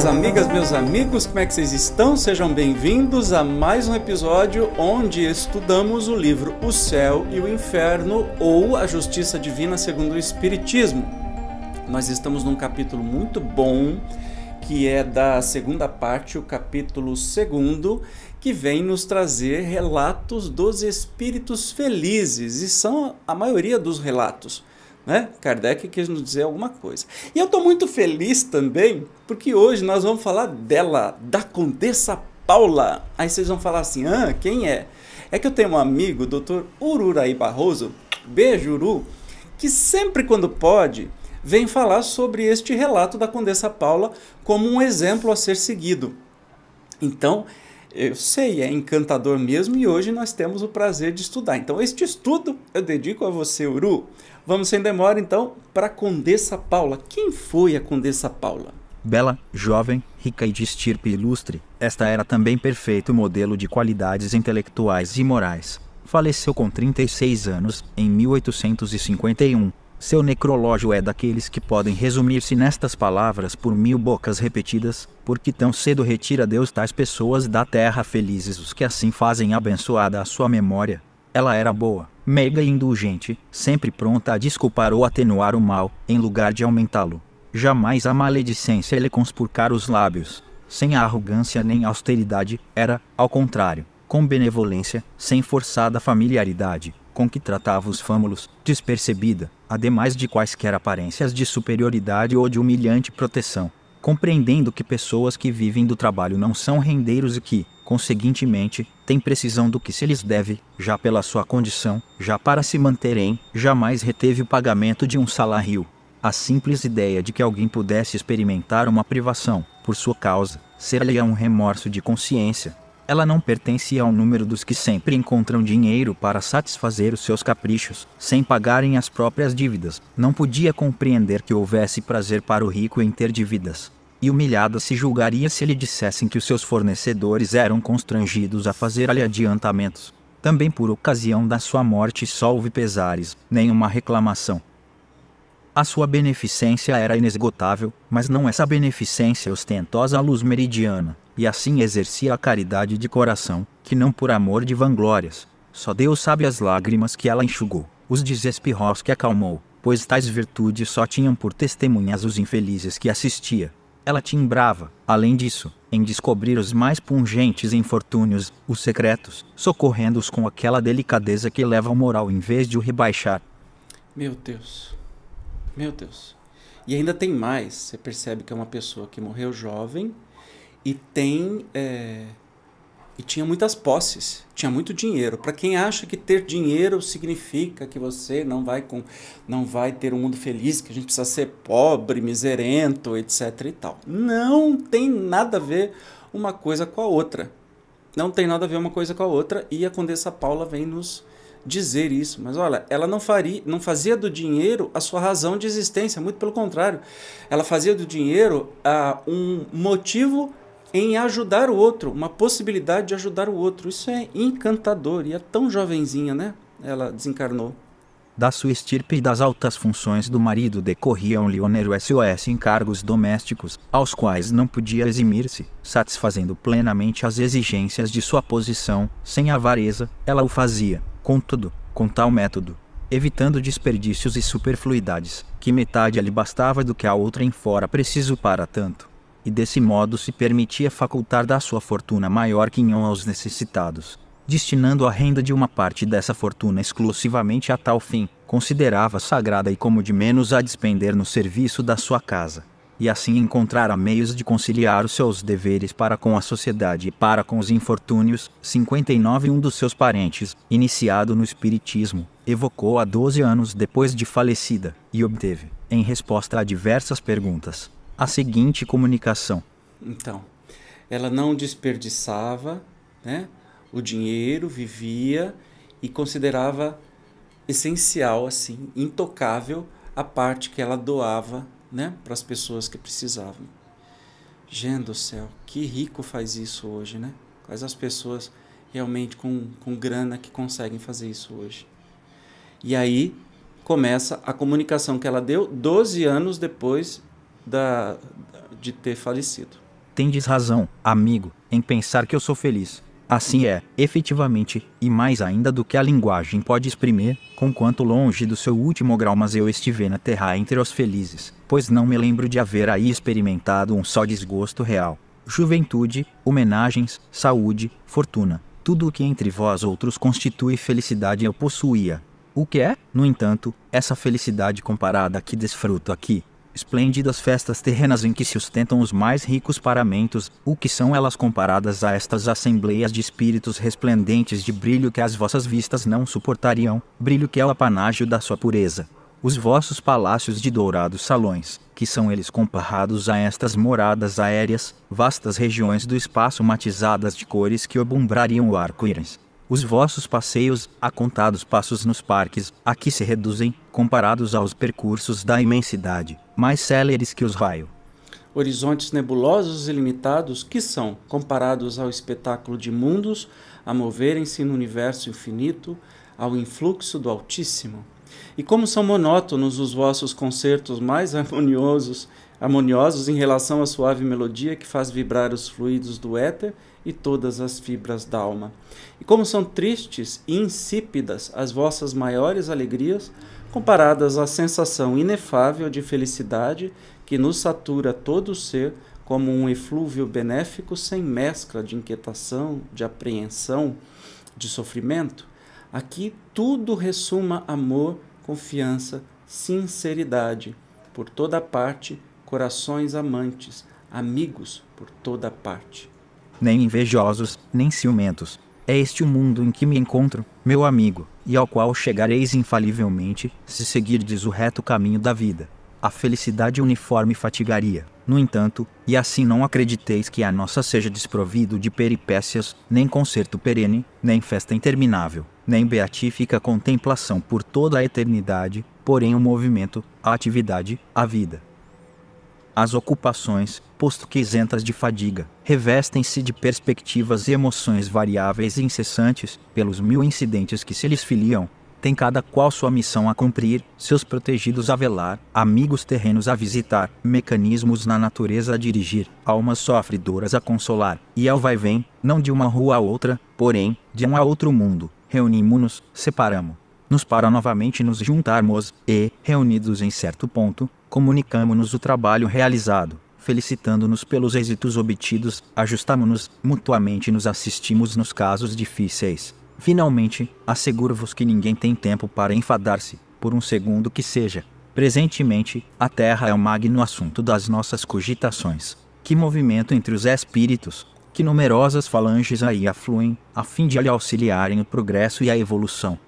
Minhas amigas, meus amigos, como é que vocês estão? Sejam bem-vindos a mais um episódio onde estudamos o livro O Céu e o Inferno ou A Justiça Divina segundo o Espiritismo. Nós estamos num capítulo muito bom que é da segunda parte, o capítulo segundo, que vem nos trazer relatos dos espíritos felizes, e são a maioria dos relatos. Né? Kardec quis nos dizer alguma coisa. E eu estou muito feliz também, porque hoje nós vamos falar dela, da Condessa Paula. Aí vocês vão falar assim: ah, quem é? É que eu tenho um amigo, o Dr. Ururaí Barroso, beijo Uru, que sempre quando pode vem falar sobre este relato da Condessa Paula como um exemplo a ser seguido. Então, eu sei, é encantador mesmo e hoje nós temos o prazer de estudar. Então, este estudo eu dedico a você, Uru. Vamos sem demora então para a Condessa Paula. Quem foi a Condessa Paula? Bela, jovem, rica e de estirpe ilustre, esta era também perfeito modelo de qualidades intelectuais e morais. Faleceu com 36 anos, em 1851. Seu necrológio é daqueles que podem resumir-se nestas palavras por mil bocas repetidas, porque tão cedo retira Deus tais pessoas da terra felizes os que assim fazem abençoada a sua memória. Ela era boa, meiga e indulgente, sempre pronta a desculpar ou atenuar o mal, em lugar de aumentá-lo. Jamais a maledicência lhe conspurcar os lábios. Sem arrogância nem austeridade, era, ao contrário, com benevolência, sem forçada familiaridade, com que tratava os fâmulos, despercebida, ademais de quaisquer aparências de superioridade ou de humilhante proteção, compreendendo que pessoas que vivem do trabalho não são rendeiros e que, conseguintemente, têm precisão do que se lhes deve, já pela sua condição, já para se manterem, jamais reteve o pagamento de um salário. A simples ideia de que alguém pudesse experimentar uma privação, por sua causa, ser-lhe um remorso de consciência, ela não pertencia ao número dos que sempre encontram dinheiro para satisfazer os seus caprichos, sem pagarem as próprias dívidas. Não podia compreender que houvesse prazer para o rico em ter dívidas. E humilhada se julgaria se lhe dissessem que os seus fornecedores eram constrangidos a fazer-lhe adiantamentos. Também por ocasião da sua morte só houve pesares, nenhuma reclamação. A sua beneficência era inesgotável, mas não essa beneficência ostentosa à luz meridiana, e assim exercia a caridade de coração, que não por amor de vanglórias. Só Deus sabe as lágrimas que ela enxugou, os desespirros que acalmou, pois tais virtudes só tinham por testemunhas os infelizes que assistia. Ela timbrava, além disso, em descobrir os mais pungentes infortúnios, os secretos, socorrendo-os com aquela delicadeza que leva ao moral em vez de o rebaixar. Meu Deus. Meu Deus. E ainda tem mais. Você percebe que é uma pessoa que morreu jovem e tem é, e tinha muitas posses, tinha muito dinheiro. Para quem acha que ter dinheiro significa que você não vai com não vai ter um mundo feliz, que a gente precisa ser pobre, miserento, etc e tal. Não tem nada a ver uma coisa com a outra. Não tem nada a ver uma coisa com a outra e a Condessa Paula vem nos dizer isso, mas olha, ela não faria, não fazia do dinheiro a sua razão de existência, muito pelo contrário. Ela fazia do dinheiro uh, um motivo em ajudar o outro, uma possibilidade de ajudar o outro. Isso é encantador e é tão jovenzinha, né? Ela desencarnou. Da sua estirpe e das altas funções do marido decorriam-lhe onero SOS encargos domésticos, aos quais não podia eximir-se, satisfazendo plenamente as exigências de sua posição, sem avareza, ela o fazia, contudo, com tal método, evitando desperdícios e superfluidades, que metade lhe bastava do que a outra em fora preciso para tanto e desse modo se permitia facultar da sua fortuna maior quinhão aos necessitados, destinando a renda de uma parte dessa fortuna exclusivamente a tal fim, considerava sagrada e como de menos a despender no serviço da sua casa, e assim encontrara meios de conciliar os seus deveres para com a sociedade e para com os infortúnios. 59 Um dos seus parentes, iniciado no espiritismo, evocou-a 12 anos depois de falecida e obteve, em resposta a diversas perguntas, a seguinte comunicação: Então, ela não desperdiçava né, o dinheiro, vivia e considerava essencial, assim, intocável a parte que ela doava né, para as pessoas que precisavam. Gente do céu, que rico faz isso hoje, né? Quais as pessoas realmente com, com grana que conseguem fazer isso hoje. E aí começa a comunicação que ela deu 12 anos depois da, de ter falecido. Tendes razão, amigo, em pensar que eu sou feliz. Assim é, efetivamente, e mais ainda do que a linguagem pode exprimir, conquanto longe do seu último grau mas eu estive na terra entre os felizes, pois não me lembro de haver aí experimentado um só desgosto real. Juventude, homenagens, saúde, fortuna, tudo o que entre vós outros constitui felicidade eu possuía. O que é, no entanto, essa felicidade comparada que desfruto aqui, esplêndidas festas terrenas em que se sustentam os mais ricos paramentos, o que são elas comparadas a estas assembleias de espíritos resplendentes de brilho que as vossas vistas não suportariam, brilho que é o apanágio da sua pureza. Os vossos palácios de dourados salões, que são eles comparados a estas moradas aéreas, vastas regiões do espaço matizadas de cores que obumbrariam o arco-íris os vossos passeios, a contados passos nos parques, aqui se reduzem, comparados aos percursos da imensidade, mais céleres que os raios. Horizontes nebulosos e limitados que são, comparados ao espetáculo de mundos a moverem-se no universo infinito, ao influxo do Altíssimo. E como são monótonos os vossos concertos mais harmoniosos, harmoniosos em relação à suave melodia que faz vibrar os fluidos do éter e todas as fibras da alma. E como são tristes e insípidas as vossas maiores alegrias, comparadas à sensação inefável de felicidade que nos satura todo o ser como um eflúvio benéfico sem mescla de inquietação, de apreensão, de sofrimento. Aqui tudo ressuma amor, confiança, sinceridade, por toda parte, corações amantes, amigos por toda parte nem invejosos, nem ciumentos. É este o mundo em que me encontro, meu amigo, e ao qual chegareis infalivelmente, se seguirdes o reto caminho da vida. A felicidade uniforme fatigaria, no entanto, e assim não acrediteis que a nossa seja desprovido de peripécias, nem concerto perene, nem festa interminável, nem beatífica contemplação por toda a eternidade, porém o movimento, a atividade, a vida. As ocupações, posto que isentas de fadiga, revestem-se de perspectivas e emoções variáveis e incessantes, pelos mil incidentes que se lhes filiam, tem cada qual sua missão a cumprir, seus protegidos a velar, amigos terrenos a visitar, mecanismos na natureza a dirigir, almas sofredoras a consolar, e ao vai-vem, não de uma rua a outra, porém, de um a outro mundo, reunimos-nos, separamos nos para novamente nos juntarmos e, reunidos em certo ponto, comunicamos-nos o trabalho realizado, felicitando-nos pelos êxitos obtidos, ajustamos-nos mutuamente e nos assistimos nos casos difíceis. Finalmente, asseguro-vos que ninguém tem tempo para enfadar-se, por um segundo que seja. Presentemente, a Terra é o magno assunto das nossas cogitações. Que movimento entre os espíritos, que numerosas falanges aí afluem, a fim de lhe auxiliarem o progresso e a evolução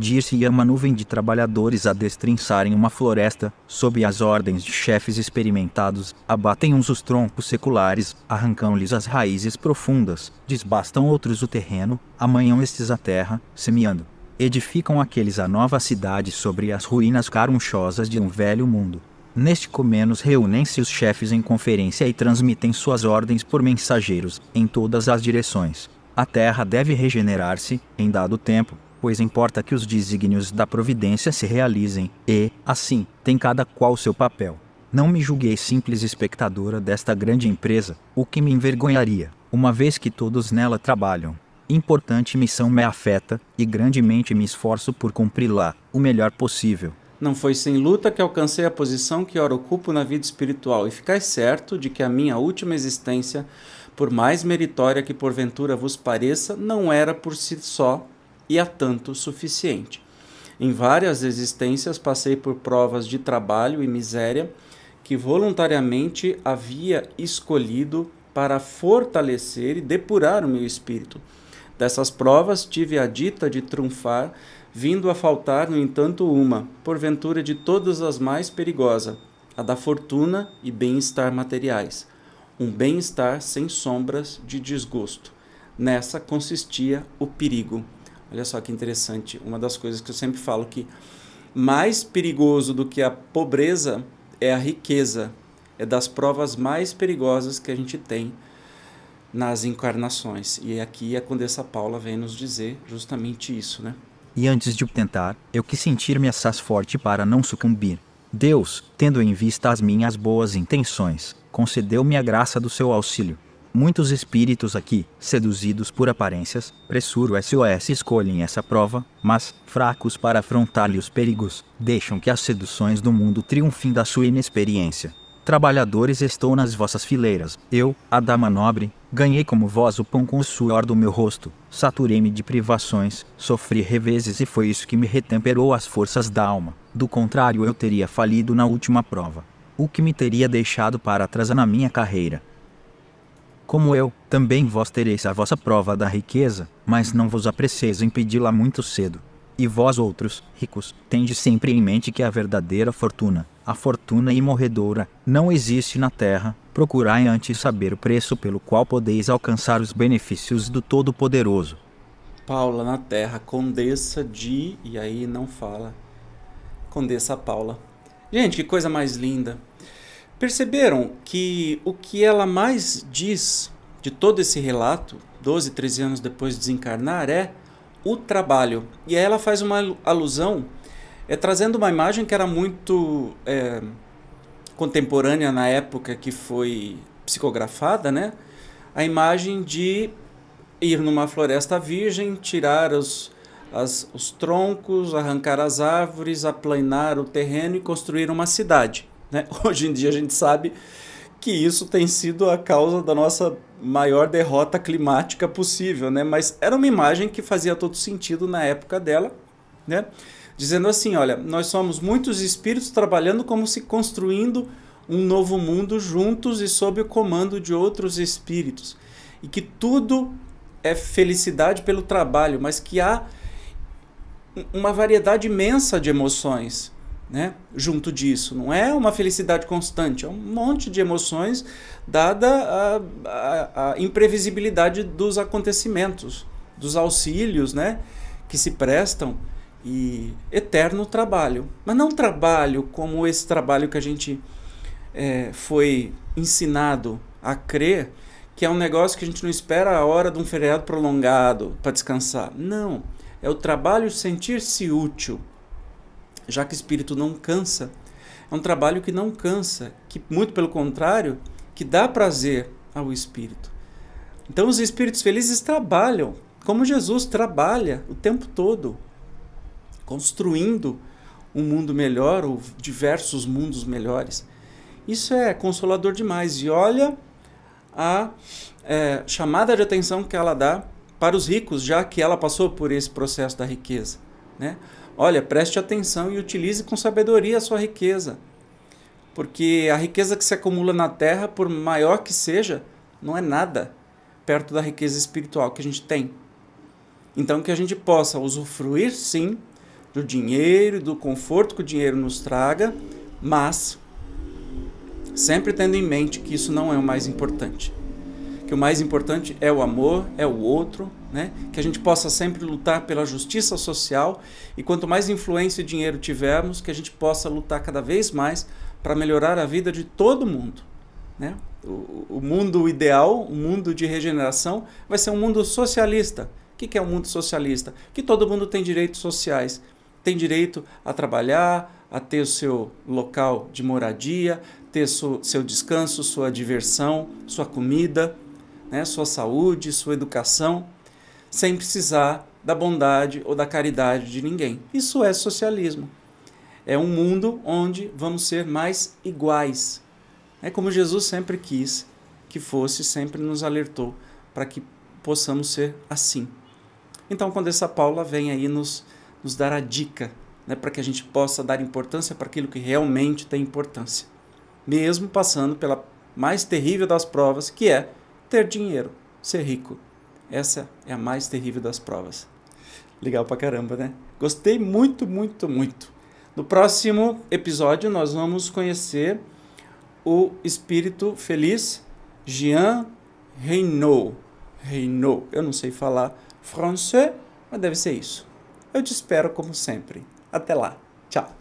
dir-se-ia uma nuvem de trabalhadores a destrinçarem uma floresta, sob as ordens de chefes experimentados, abatem uns os troncos seculares, arrancam-lhes as raízes profundas, desbastam outros o terreno, amanham estes a terra, semeando. Edificam aqueles a nova cidade sobre as ruínas carunchosas de um velho mundo. Neste comenos reúnem-se os chefes em conferência e transmitem suas ordens por mensageiros, em todas as direções. A terra deve regenerar-se, em dado tempo, pois importa que os desígnios da providência se realizem, e, assim, tem cada qual seu papel. Não me julguei simples espectadora desta grande empresa, o que me envergonharia, uma vez que todos nela trabalham. Importante missão me afeta, e grandemente me esforço por cumpri-la, o melhor possível. Não foi sem luta que alcancei a posição que ora ocupo na vida espiritual, e ficai certo de que a minha última existência, por mais meritória que porventura vos pareça, não era por si só e a tanto suficiente. Em várias existências passei por provas de trabalho e miséria que voluntariamente havia escolhido para fortalecer e depurar o meu espírito. Dessas provas tive a dita de trunfar, vindo a faltar, no entanto, uma, porventura de todas as mais perigosa, a da fortuna e bem-estar materiais. Um bem-estar sem sombras de desgosto. Nessa consistia o perigo. Olha só que interessante. Uma das coisas que eu sempre falo que mais perigoso do que a pobreza é a riqueza. É das provas mais perigosas que a gente tem nas encarnações. E aqui a Condessa Paula vem nos dizer justamente isso, né? E antes de tentar, eu quis sentir-me assaz forte para não sucumbir. Deus, tendo em vista as minhas boas intenções, concedeu-me a graça do seu auxílio. Muitos espíritos aqui, seduzidos por aparências, pressuro SOS escolhem essa prova, mas, fracos para afrontar-lhe os perigos, deixam que as seduções do mundo triunfem da sua inexperiência. Trabalhadores, estou nas vossas fileiras. Eu, a dama nobre, ganhei como vós o pão com o suor do meu rosto. Saturei-me de privações, sofri reveses e foi isso que me retemperou as forças da alma. Do contrário, eu teria falido na última prova. O que me teria deixado para trás na minha carreira. Como eu, também vós tereis a vossa prova da riqueza, mas não vos apreceis em pedi-la muito cedo. E vós outros, ricos, tende sempre em mente que a verdadeira fortuna, a fortuna imorredoura, não existe na terra. Procurai antes saber o preço pelo qual podeis alcançar os benefícios do Todo-Poderoso. Paula na terra, condessa de. E aí não fala. Condessa Paula. Gente, que coisa mais linda. Perceberam que o que ela mais diz de todo esse relato, 12, 13 anos depois de desencarnar, é o trabalho. E aí ela faz uma alusão, é, trazendo uma imagem que era muito é, contemporânea na época que foi psicografada, né? A imagem de ir numa floresta virgem, tirar os, as, os troncos, arrancar as árvores, aplanar o terreno e construir uma cidade. Né? Hoje em dia a gente sabe que isso tem sido a causa da nossa maior derrota climática possível, né? Mas era uma imagem que fazia todo sentido na época dela, né? Dizendo assim, olha, nós somos muitos espíritos trabalhando como se construindo um novo mundo juntos e sob o comando de outros espíritos. E que tudo é felicidade pelo trabalho, mas que há uma variedade imensa de emoções né, junto disso. Não é uma felicidade constante, é um monte de emoções, dada a, a, a imprevisibilidade dos acontecimentos, dos auxílios né, que se prestam e eterno trabalho. Mas não trabalho como esse trabalho que a gente é, foi ensinado a crer, que é um negócio que a gente não espera a hora de um feriado prolongado para descansar. Não. É o trabalho sentir-se útil já que o espírito não cansa. É um trabalho que não cansa, que muito pelo contrário, que dá prazer ao espírito. Então os espíritos felizes trabalham, como Jesus trabalha o tempo todo, construindo um mundo melhor ou diversos mundos melhores. Isso é consolador demais. E olha a é, chamada de atenção que ela dá para os ricos, já que ela passou por esse processo da riqueza. Né? Olha, preste atenção e utilize com sabedoria a sua riqueza. Porque a riqueza que se acumula na terra, por maior que seja, não é nada perto da riqueza espiritual que a gente tem. Então, que a gente possa usufruir, sim, do dinheiro do conforto que o dinheiro nos traga, mas sempre tendo em mente que isso não é o mais importante que o mais importante é o amor, é o outro, né? que a gente possa sempre lutar pela justiça social e quanto mais influência e dinheiro tivermos, que a gente possa lutar cada vez mais para melhorar a vida de todo mundo. Né? O, o, mundo ideal, o mundo de regeneração, vai ser um mundo socialista. O que, que é um mundo socialista? Que todo mundo tem direitos sociais. Tem direito a trabalhar, a ter o seu local de moradia, ter seu, seu descanso, sua diversão, sua comida né, sua saúde, sua educação, sem precisar da bondade ou da caridade de ninguém. Isso é socialismo. É um mundo onde vamos ser mais iguais. É como Jesus sempre quis que fosse, sempre nos alertou para que possamos ser assim. Então, quando essa Paula vem aí nos, nos dar a dica, né, para que a gente possa dar importância para aquilo que realmente tem importância, mesmo passando pela mais terrível das provas, que é ter dinheiro, ser rico. Essa é a mais terrível das provas. Legal pra caramba, né? Gostei muito, muito, muito. No próximo episódio, nós vamos conhecer o espírito feliz Jean Reynaud. Reynaud. Eu não sei falar francês, mas deve ser isso. Eu te espero como sempre. Até lá. Tchau.